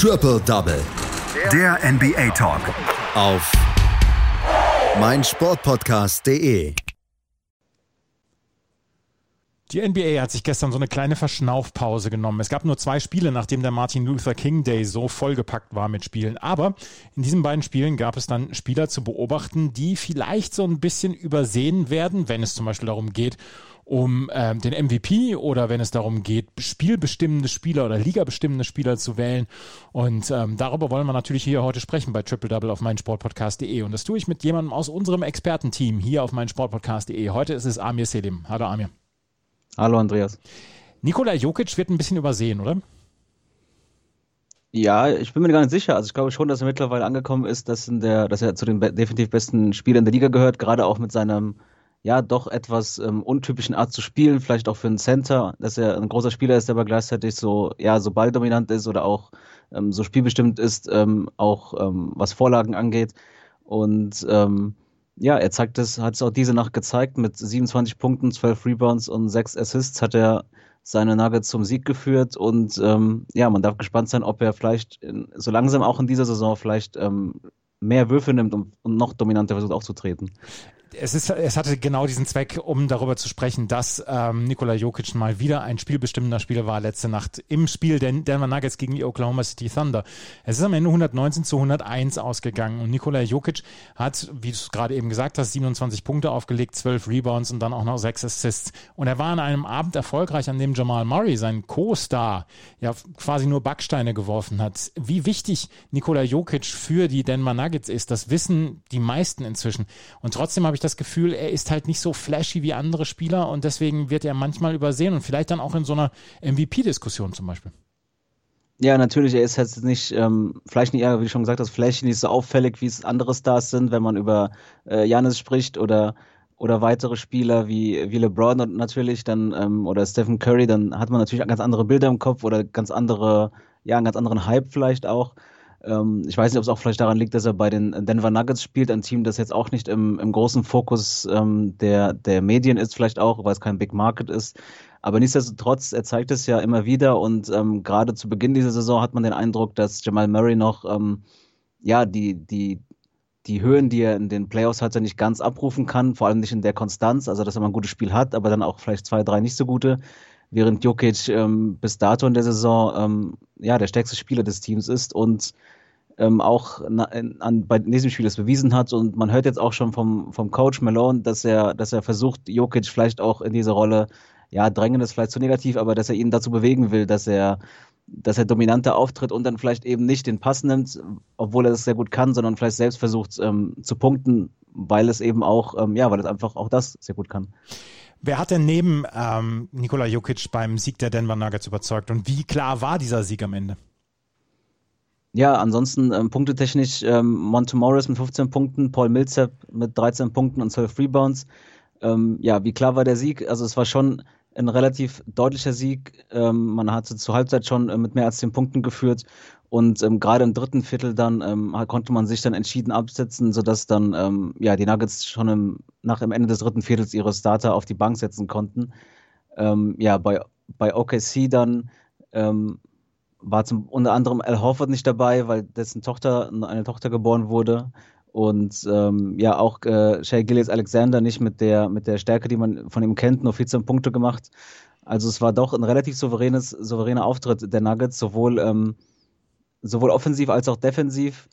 Triple Double. Der NBA Talk. Auf meinsportpodcast.de. Die NBA hat sich gestern so eine kleine Verschnaufpause genommen. Es gab nur zwei Spiele, nachdem der Martin Luther King Day so vollgepackt war mit Spielen. Aber in diesen beiden Spielen gab es dann Spieler zu beobachten, die vielleicht so ein bisschen übersehen werden, wenn es zum Beispiel darum geht, um äh, den MVP oder wenn es darum geht, spielbestimmende Spieler oder ligabestimmende Spieler zu wählen. Und ähm, darüber wollen wir natürlich hier heute sprechen bei Triple Double auf meinsportpodcast.de. Und das tue ich mit jemandem aus unserem Expertenteam hier auf meinsportpodcast.de. Heute ist es Amir Selim. Hallo Amir. Hallo Andreas. Nikola Jokic wird ein bisschen übersehen, oder? Ja, ich bin mir gar nicht sicher. Also ich glaube schon, dass er mittlerweile angekommen ist, dass, der, dass er zu den definitiv besten Spielern der Liga gehört, gerade auch mit seinem ja doch etwas ähm, untypischen Art zu spielen, vielleicht auch für einen Center, dass er ein großer Spieler ist, der aber gleichzeitig so ja so balldominant ist oder auch ähm, so spielbestimmt ist, ähm, auch ähm, was Vorlagen angeht. Und ähm, ja, er zeigt es, hat es auch diese Nacht gezeigt. Mit 27 Punkten, 12 Rebounds und 6 Assists hat er seine Nuggets zum Sieg geführt. Und ähm, ja, man darf gespannt sein, ob er vielleicht in, so langsam auch in dieser Saison vielleicht mehr Würfe nimmt und, und noch dominanter versucht aufzutreten es, ist, es hatte genau diesen Zweck, um darüber zu sprechen, dass ähm, Nikola Jokic mal wieder ein spielbestimmender Spieler war letzte Nacht im Spiel der Denver Nuggets gegen die Oklahoma City Thunder. Es ist am Ende 119 zu 101 ausgegangen und Nikola Jokic hat, wie du gerade eben gesagt hast, 27 Punkte aufgelegt, 12 Rebounds und dann auch noch 6 Assists. Und er war an einem Abend erfolgreich, an dem Jamal Murray, sein Co-Star, ja quasi nur Backsteine geworfen hat. Wie wichtig Nikola Jokic für die Denver Nuggets ist, das wissen die meisten inzwischen. Und trotzdem habe ich das Gefühl, er ist halt nicht so flashy wie andere Spieler und deswegen wird er manchmal übersehen und vielleicht dann auch in so einer MVP-Diskussion zum Beispiel. Ja, natürlich, er ist jetzt nicht, ähm, vielleicht nicht eher, wie du schon gesagt hast, flashy, nicht so auffällig, wie es andere Stars sind, wenn man über äh, Janis spricht oder oder weitere Spieler wie, wie LeBron natürlich dann ähm, oder Stephen Curry, dann hat man natürlich ganz andere Bilder im Kopf oder ganz andere, ja, einen ganz anderen Hype vielleicht auch. Ähm, ich weiß nicht, ob es auch vielleicht daran liegt, dass er bei den Denver Nuggets spielt, ein Team, das jetzt auch nicht im, im großen Fokus ähm, der, der Medien ist, vielleicht auch, weil es kein Big Market ist. Aber nichtsdestotrotz, er zeigt es ja immer wieder und ähm, gerade zu Beginn dieser Saison hat man den Eindruck, dass Jamal Murray noch ähm, ja die, die, die Höhen, die er in den Playoffs hatte, nicht ganz abrufen kann, vor allem nicht in der Konstanz, also dass er mal ein gutes Spiel hat, aber dann auch vielleicht zwei, drei nicht so gute während Jokic ähm, bis dato in der Saison ähm, ja der stärkste Spieler des Teams ist und ähm, auch na, in, an, bei diesem Spiel das bewiesen hat. Und man hört jetzt auch schon vom, vom Coach Malone, dass er, dass er versucht, Jokic vielleicht auch in diese Rolle, ja, drängen ist vielleicht zu negativ, aber dass er ihn dazu bewegen will, dass er, dass er dominanter auftritt und dann vielleicht eben nicht den Pass nimmt, obwohl er das sehr gut kann, sondern vielleicht selbst versucht ähm, zu punkten, weil es eben auch, ähm, ja, weil es einfach auch das sehr gut kann. Wer hat denn neben ähm, Nikola Jokic beim Sieg der Denver Nuggets überzeugt und wie klar war dieser Sieg am Ende? Ja, ansonsten ähm, punktetechnisch ähm, Monte Morris mit 15 Punkten, Paul Millsap mit 13 Punkten und 12 Rebounds. Ähm, ja, wie klar war der Sieg? Also es war schon ein relativ deutlicher Sieg. Ähm, man hatte zur Halbzeit schon äh, mit mehr als 10 Punkten geführt und ähm, gerade im dritten Viertel dann ähm, konnte man sich dann entschieden absetzen, sodass dann ähm, ja die Nuggets schon im, nach dem Ende des dritten Viertels ihre Starter auf die Bank setzen konnten. Ähm, ja, bei, bei OKC dann ähm, war zum unter anderem Al Horford nicht dabei, weil dessen Tochter eine Tochter geboren wurde und ähm, ja auch äh, Shea Gillis Alexander nicht mit der mit der Stärke, die man von ihm kennt, nur 14 Punkte gemacht. Also es war doch ein relativ souveränes souveräner Auftritt der Nuggets, sowohl sowohl offensiv als auch defensiv.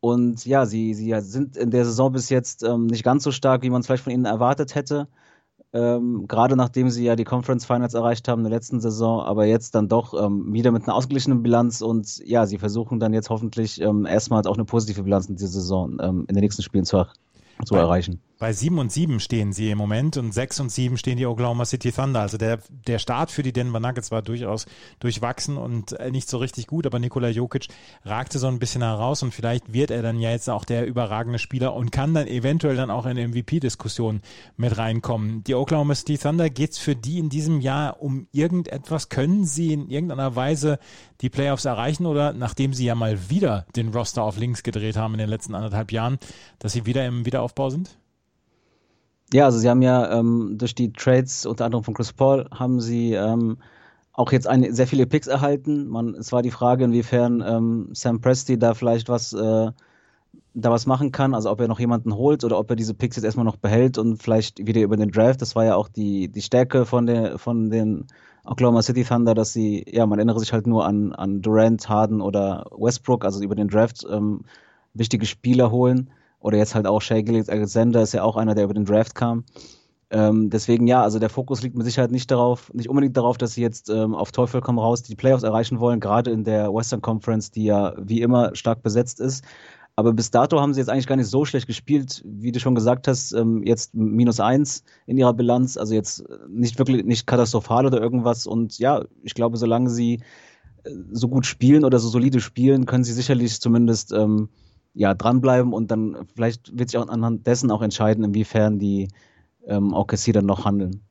Und ja, sie, sie sind in der Saison bis jetzt ähm, nicht ganz so stark, wie man es vielleicht von ihnen erwartet hätte. Ähm, gerade nachdem sie ja die Conference Finals erreicht haben in der letzten Saison, aber jetzt dann doch ähm, wieder mit einer ausgeglichenen Bilanz und ja, sie versuchen dann jetzt hoffentlich ähm, erstmals auch eine positive Bilanz in dieser Saison ähm, in den nächsten Spielen zu, zu erreichen. Bei 7 und 7 stehen sie im Moment und 6 und 7 stehen die Oklahoma City Thunder. Also der, der Start für die Denver Nuggets war durchaus durchwachsen und äh, nicht so richtig gut, aber Nikola Jokic ragte so ein bisschen heraus und vielleicht wird er dann ja jetzt auch der überragende Spieler und kann dann eventuell dann auch in MVP-Diskussion mit reinkommen. Die Oklahoma City Thunder geht's für die in diesem Jahr um irgendetwas? Können sie in irgendeiner Weise die Playoffs erreichen oder nachdem sie ja mal wieder den Roster auf links gedreht haben in den letzten anderthalb Jahren, dass sie wieder im Wiederaufbau sind? Ja, also sie haben ja ähm, durch die Trades unter anderem von Chris Paul haben sie ähm, auch jetzt ein, sehr viele Picks erhalten. Man, es war die Frage, inwiefern ähm, Sam Presti da vielleicht was äh, da was machen kann, also ob er noch jemanden holt oder ob er diese Picks jetzt erstmal noch behält und vielleicht wieder über den Draft. Das war ja auch die, die Stärke von, der, von den Oklahoma City Thunder, dass sie, ja, man erinnere sich halt nur an, an Durant, Harden oder Westbrook, also über den Draft ähm, wichtige Spieler holen. Oder jetzt halt auch Shea Alexander ist ja auch einer, der über den Draft kam. Ähm, deswegen ja, also der Fokus liegt mit Sicherheit nicht darauf, nicht unbedingt darauf, dass sie jetzt ähm, auf Teufel komm raus die Playoffs erreichen wollen, gerade in der Western Conference, die ja wie immer stark besetzt ist. Aber bis dato haben sie jetzt eigentlich gar nicht so schlecht gespielt, wie du schon gesagt hast, ähm, jetzt minus eins in ihrer Bilanz, also jetzt nicht wirklich nicht katastrophal oder irgendwas. Und ja, ich glaube, solange sie äh, so gut spielen oder so solide spielen, können sie sicherlich zumindest ähm, ja, dranbleiben und dann vielleicht wird sich auch anhand dessen auch entscheiden, inwiefern die ähm, OKC dann noch handeln.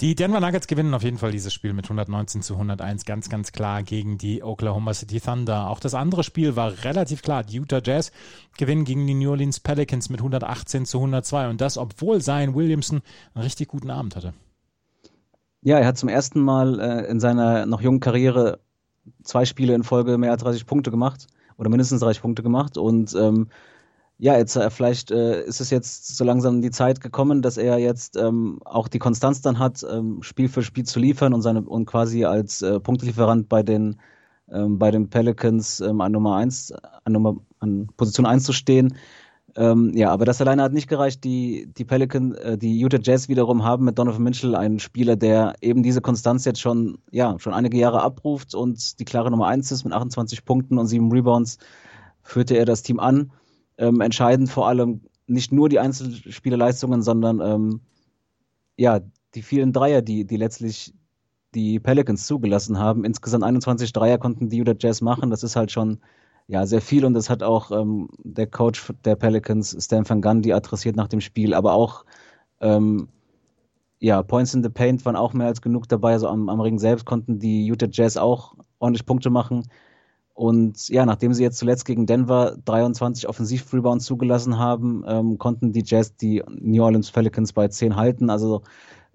Die Denver Nuggets gewinnen auf jeden Fall dieses Spiel mit 119 zu 101 ganz, ganz klar gegen die Oklahoma City Thunder. Auch das andere Spiel war relativ klar. Die Utah Jazz gewinnen gegen die New Orleans Pelicans mit 118 zu 102 und das, obwohl Zion Williamson einen richtig guten Abend hatte. Ja, er hat zum ersten Mal äh, in seiner noch jungen Karriere zwei Spiele in Folge mehr als 30 Punkte gemacht oder mindestens 30 Punkte gemacht und ähm, ja, jetzt äh, vielleicht äh, ist es jetzt so langsam die Zeit gekommen, dass er jetzt ähm, auch die Konstanz dann hat, ähm, Spiel für Spiel zu liefern und seine und quasi als äh, Punktelieferant bei den ähm, bei den Pelicans ähm, an Nummer eins, an Nummer an Position 1 zu stehen. Ähm, ja, aber das alleine hat nicht gereicht. Die, die Pelican, äh, die Utah Jazz wiederum haben mit Donovan Mitchell einen Spieler, der eben diese Konstanz jetzt schon, ja, schon einige Jahre abruft und die klare Nummer eins ist mit 28 Punkten und sieben Rebounds führte er das Team an ähm, entscheidend vor allem nicht nur die Einzelspielerleistungen, sondern ähm, ja, die vielen Dreier, die, die letztlich die Pelicans zugelassen haben. Insgesamt 21 Dreier konnten die Utah Jazz machen. Das ist halt schon ja, sehr viel und das hat auch ähm, der Coach der Pelicans, Stan Van Gundy, adressiert nach dem Spiel, aber auch ähm, ja, Points in the Paint waren auch mehr als genug dabei. Also am, am Ring selbst konnten die Utah Jazz auch ordentlich Punkte machen. Und ja, nachdem sie jetzt zuletzt gegen Denver 23 Offensiv-Rebounds zugelassen haben, ähm, konnten die Jazz die New Orleans Pelicans bei 10 halten. Also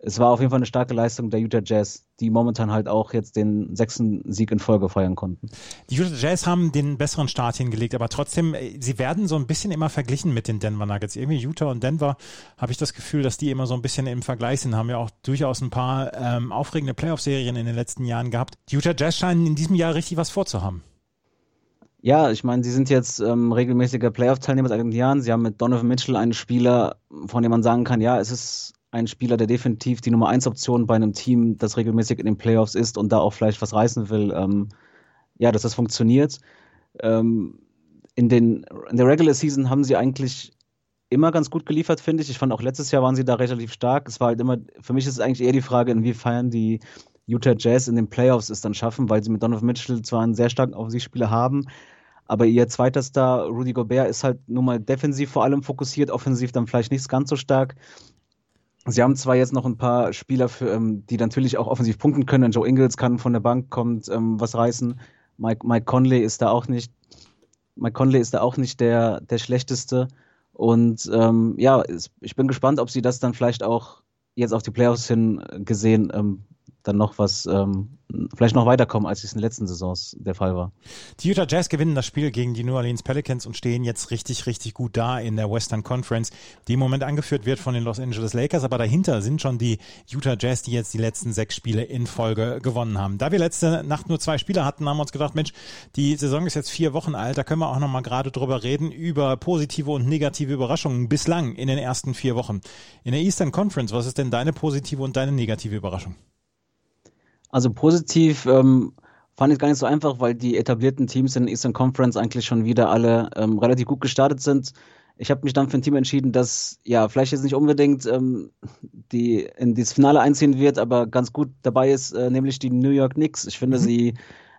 es war auf jeden Fall eine starke Leistung der Utah Jazz, die momentan halt auch jetzt den sechsten Sieg in Folge feiern konnten. Die Utah Jazz haben den besseren Start hingelegt, aber trotzdem, äh, sie werden so ein bisschen immer verglichen mit den Denver Nuggets. Irgendwie Utah und Denver habe ich das Gefühl, dass die immer so ein bisschen im Vergleich sind. Haben ja auch durchaus ein paar ähm, aufregende Playoff-Serien in den letzten Jahren gehabt. Die Utah Jazz scheinen in diesem Jahr richtig was vorzuhaben. Ja, ich meine, sie sind jetzt ähm, regelmäßiger Playoff-Teilnehmer seit einigen Jahren. Sie haben mit Donovan Mitchell einen Spieler, von dem man sagen kann, ja, es ist ein Spieler, der definitiv die Nummer 1 Option bei einem Team, das regelmäßig in den Playoffs ist und da auch vielleicht was reißen will, ähm, ja, dass das funktioniert. Ähm, in, den, in der Regular Season haben sie eigentlich immer ganz gut geliefert, finde ich. Ich fand auch letztes Jahr waren sie da relativ stark. Es war halt immer, für mich ist es eigentlich eher die Frage, inwiefern die Utah Jazz in den Playoffs es dann schaffen, weil sie mit Donovan Mitchell zwar einen sehr starken Offensivspieler haben, aber ihr zweiter Star, Rudy Gobert, ist halt nun mal defensiv vor allem fokussiert, offensiv dann vielleicht nicht ganz so stark. Sie haben zwar jetzt noch ein paar Spieler, für, ähm, die natürlich auch offensiv punkten können. Joe Ingles kann von der Bank kommt ähm, was reißen. Mike, Mike Conley ist da auch nicht. Mike Conley ist da auch nicht der, der schlechteste. Und ähm, ja, ich bin gespannt, ob sie das dann vielleicht auch jetzt auf die Playoffs hin gesehen ähm, dann noch was, ähm, vielleicht noch weiterkommen, als es in den letzten Saisons der Fall war. Die Utah Jazz gewinnen das Spiel gegen die New Orleans Pelicans und stehen jetzt richtig, richtig gut da in der Western Conference, die im Moment angeführt wird von den Los Angeles Lakers, aber dahinter sind schon die Utah Jazz, die jetzt die letzten sechs Spiele in Folge gewonnen haben. Da wir letzte Nacht nur zwei Spieler hatten, haben wir uns gedacht, Mensch, die Saison ist jetzt vier Wochen alt, da können wir auch nochmal gerade drüber reden, über positive und negative Überraschungen bislang in den ersten vier Wochen. In der Eastern Conference, was ist denn deine positive und deine negative Überraschung? Also positiv ähm, fand ich gar nicht so einfach, weil die etablierten Teams in der Eastern Conference eigentlich schon wieder alle ähm, relativ gut gestartet sind. Ich habe mich dann für ein Team entschieden, das ja vielleicht jetzt nicht unbedingt ähm, die in das Finale einziehen wird, aber ganz gut dabei ist, äh, nämlich die New York Knicks. Ich finde, mhm. sie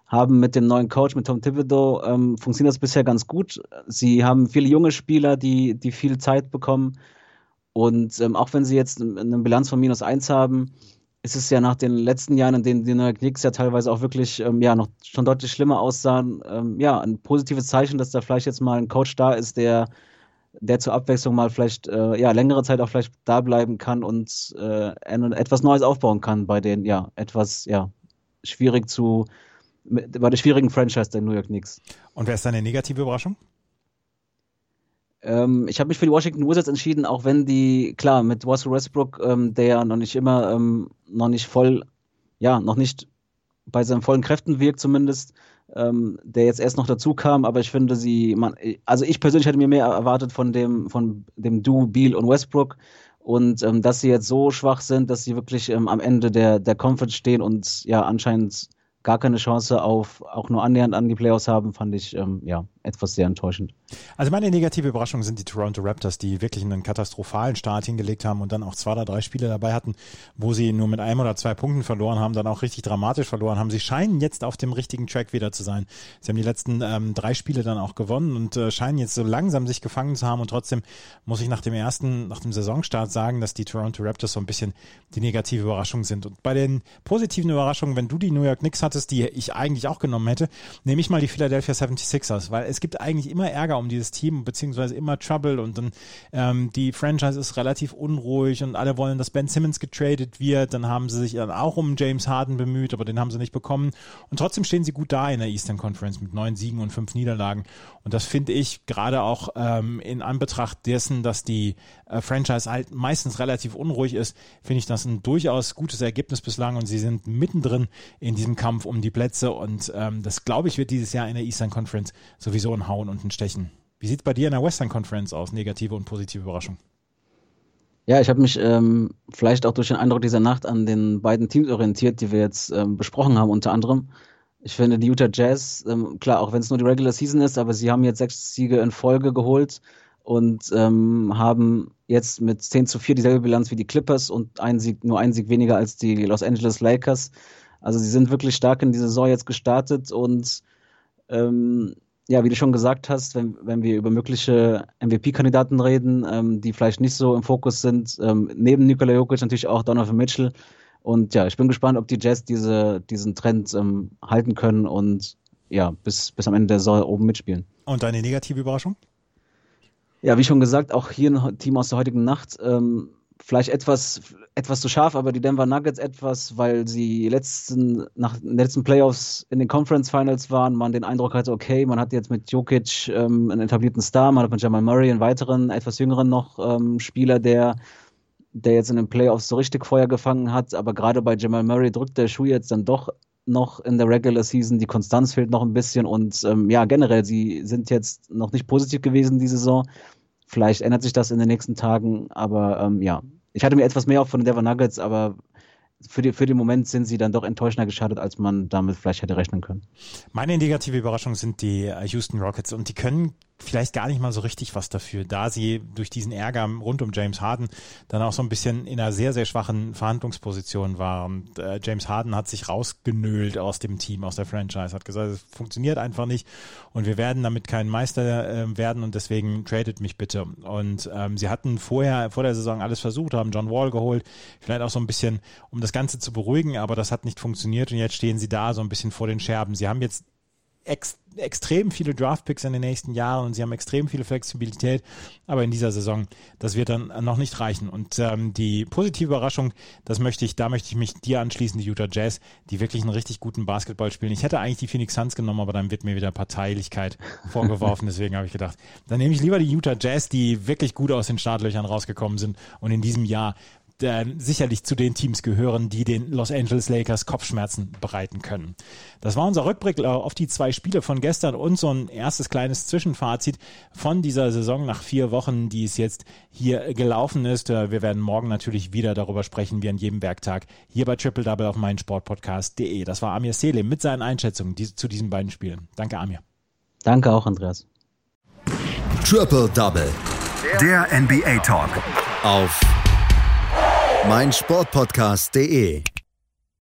haben mit dem neuen Coach, mit Tom Thibodeau, ähm, funktioniert das bisher ganz gut. Sie haben viele junge Spieler, die, die viel Zeit bekommen. Und ähm, auch wenn sie jetzt eine Bilanz von minus eins haben, ist es ja nach den letzten Jahren, in denen die New York Knicks ja teilweise auch wirklich ähm, ja noch schon deutlich schlimmer aussahen, ähm, ja, ein positives Zeichen, dass da vielleicht jetzt mal ein Coach da ist, der der zur Abwechslung mal vielleicht äh, ja längere Zeit auch vielleicht da bleiben kann und äh, etwas Neues aufbauen kann bei den ja etwas ja schwierig zu, bei der schwierigen Franchise der New York Knicks. Und wer ist deine negative Überraschung? Ähm, ich habe mich für die Washington Wizards entschieden, auch wenn die, klar, mit Russell Westbrook, ähm, der ja noch nicht immer, ähm, noch nicht voll, ja, noch nicht bei seinen vollen Kräften wirkt zumindest, ähm, der jetzt erst noch dazu kam, aber ich finde sie, man, also ich persönlich hätte mir mehr erwartet von dem, von dem Duo Beal und Westbrook und ähm, dass sie jetzt so schwach sind, dass sie wirklich ähm, am Ende der, der Conference stehen und ja anscheinend gar keine Chance auf auch nur annähernd an die Playoffs haben, fand ich ja etwas sehr enttäuschend. Also meine negative Überraschung sind die Toronto Raptors, die wirklich einen katastrophalen Start hingelegt haben und dann auch zwei oder drei Spiele dabei hatten, wo sie nur mit einem oder zwei Punkten verloren haben, dann auch richtig dramatisch verloren haben. Sie scheinen jetzt auf dem richtigen Track wieder zu sein. Sie haben die letzten ähm, drei Spiele dann auch gewonnen und äh, scheinen jetzt so langsam sich gefangen zu haben und trotzdem muss ich nach dem ersten, nach dem Saisonstart sagen, dass die Toronto Raptors so ein bisschen die negative Überraschung sind. Und bei den positiven Überraschungen, wenn du die New York Knicks hattest, die ich eigentlich auch genommen hätte, nehme ich mal die Philadelphia 76ers, weil es gibt eigentlich immer Ärger um dieses Team, beziehungsweise immer Trouble und dann ähm, die Franchise ist relativ unruhig und alle wollen, dass Ben Simmons getradet wird. Dann haben sie sich dann auch um James Harden bemüht, aber den haben sie nicht bekommen. Und trotzdem stehen sie gut da in der Eastern Conference mit neun Siegen und fünf Niederlagen. Und das finde ich gerade auch ähm, in Anbetracht dessen, dass die äh, Franchise halt meistens relativ unruhig ist, finde ich das ein durchaus gutes Ergebnis bislang und sie sind mittendrin in diesem Kampf um die Plätze und ähm, das glaube ich wird dieses Jahr in der Eastern Conference sowieso ein Hauen und ein Stechen. Wie sieht es bei dir in der Western Conference aus? Negative und positive Überraschung? Ja, ich habe mich ähm, vielleicht auch durch den Eindruck dieser Nacht an den beiden Teams orientiert, die wir jetzt ähm, besprochen haben, unter anderem. Ich finde, die Utah Jazz, ähm, klar, auch wenn es nur die Regular Season ist, aber sie haben jetzt sechs Siege in Folge geholt und ähm, haben jetzt mit 10 zu 4 dieselbe Bilanz wie die Clippers und ein Sieg, nur ein Sieg weniger als die Los Angeles Lakers. Also sie sind wirklich stark in die Saison jetzt gestartet und ähm, ja, wie du schon gesagt hast, wenn, wenn wir über mögliche MVP-Kandidaten reden, ähm, die vielleicht nicht so im Fokus sind, ähm, neben Nikola Jokic natürlich auch Donovan Mitchell. Und ja, ich bin gespannt, ob die Jazz diese, diesen Trend ähm, halten können und ja, bis, bis am Ende der Saison oben mitspielen. Und deine negative Überraschung? Ja, wie schon gesagt, auch hier ein Team aus der heutigen Nacht. Ähm, vielleicht etwas, etwas zu scharf, aber die Denver Nuggets etwas, weil sie letzten, nach den letzten Playoffs in den Conference Finals waren, man den Eindruck hatte, okay, man hat jetzt mit Jokic ähm, einen etablierten Star, man hat mit Jamal Murray einen weiteren, etwas jüngeren noch ähm, Spieler, der, der jetzt in den Playoffs so richtig Feuer gefangen hat, aber gerade bei Jamal Murray drückt der Schuh jetzt dann doch noch in der Regular Season, die Konstanz fehlt noch ein bisschen und ähm, ja, generell, sie sind jetzt noch nicht positiv gewesen diese Saison Vielleicht ändert sich das in den nächsten Tagen, aber ähm, ja. Ich hatte mir etwas mehr auf von den Denver Nuggets, aber für, die, für den Moment sind sie dann doch enttäuschender gestartet, als man damit vielleicht hätte rechnen können. Meine negative Überraschung sind die äh, Houston Rockets und die können vielleicht gar nicht mal so richtig was dafür, da sie durch diesen Ärger rund um James Harden dann auch so ein bisschen in einer sehr, sehr schwachen Verhandlungsposition war. Und äh, James Harden hat sich rausgenölt aus dem Team, aus der Franchise, hat gesagt, es funktioniert einfach nicht und wir werden damit kein Meister äh, werden und deswegen tradet mich bitte. Und ähm, sie hatten vorher, vor der Saison alles versucht, haben John Wall geholt, vielleicht auch so ein bisschen, um das Ganze zu beruhigen, aber das hat nicht funktioniert und jetzt stehen sie da so ein bisschen vor den Scherben. Sie haben jetzt ex extrem viele Draftpicks in den nächsten Jahren und sie haben extrem viele Flexibilität, aber in dieser Saison, das wird dann noch nicht reichen. Und ähm, die positive Überraschung, das möchte ich, da möchte ich mich dir anschließen, die Utah Jazz, die wirklich einen richtig guten Basketball spielen. Ich hätte eigentlich die Phoenix Suns genommen, aber dann wird mir wieder Parteilichkeit vorgeworfen. Deswegen habe ich gedacht, dann nehme ich lieber die Utah Jazz, die wirklich gut aus den Startlöchern rausgekommen sind und in diesem Jahr äh, sicherlich zu den Teams gehören, die den Los Angeles Lakers Kopfschmerzen bereiten können. Das war unser Rückblick äh, auf die zwei Spiele von gestern und so ein erstes kleines Zwischenfazit von dieser Saison nach vier Wochen, die es jetzt hier gelaufen ist. Äh, wir werden morgen natürlich wieder darüber sprechen, wie an jedem Werktag, hier bei Triple Double auf meinsportpodcast.de. Das war Amir Selim mit seinen Einschätzungen zu diesen beiden Spielen. Danke, Amir. Danke auch, Andreas. Triple Double. Der NBA Talk. Auf meinsportpodcast.de